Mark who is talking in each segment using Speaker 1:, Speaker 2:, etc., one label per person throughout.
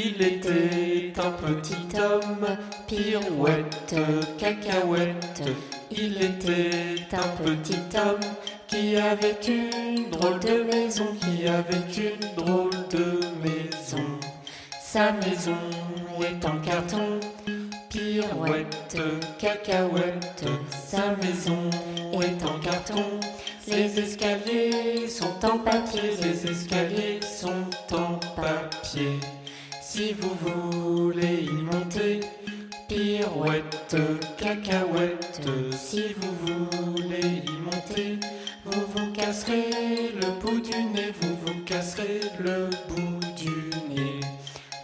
Speaker 1: Il était un petit homme, pirouette, cacahuète. Il était un petit homme qui avait une drôle de maison, qui avait une drôle de maison. Sa maison est en carton, pirouette, cacahuète. Sa maison est en carton. Les escaliers sont en papier, les escaliers. Si vous voulez y monter, pirouette, cacahuète. Si vous voulez y monter, vous vous casserez le bout du nez, vous vous casserez le bout du nez.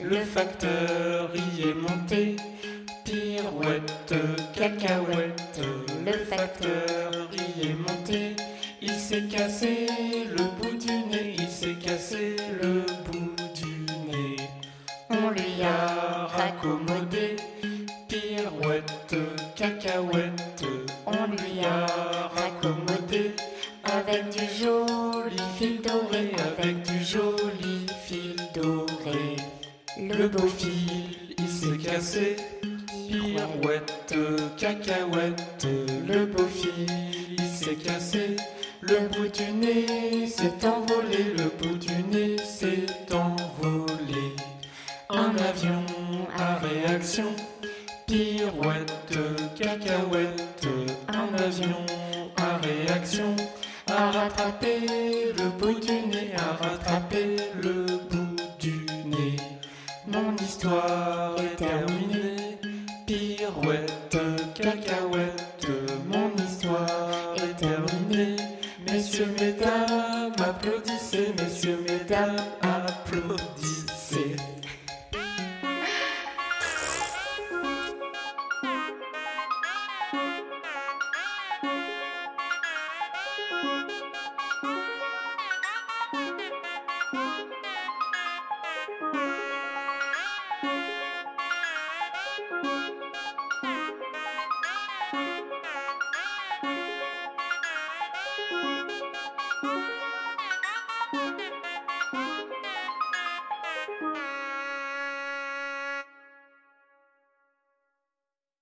Speaker 1: Le facteur y est monté, pirouette, cacahuète. Le facteur y est monté, il s'est cassé le bout du nez, il s'est cassé le bout lui a raccommodé, pirouette, cacahuète. On lui a raccommodé avec du joli fil doré, avec du joli fil doré. Le beau fil, il s'est cassé, pirouette, cacahuète. Le beau fil, il s'est cassé. Le bout du nez s'est envolé, le bout du nez s'est envolé. À réaction, pirouette, cacahuète. Un avion à réaction, a rattrapé le bout du nez, a rattrapé le bout du nez. Mon histoire est terminée, pirouette, cacahuète. Mon histoire est terminée. Messieurs, mesdames, applaudissez, messieurs, mesdames, applaudissez. Bye.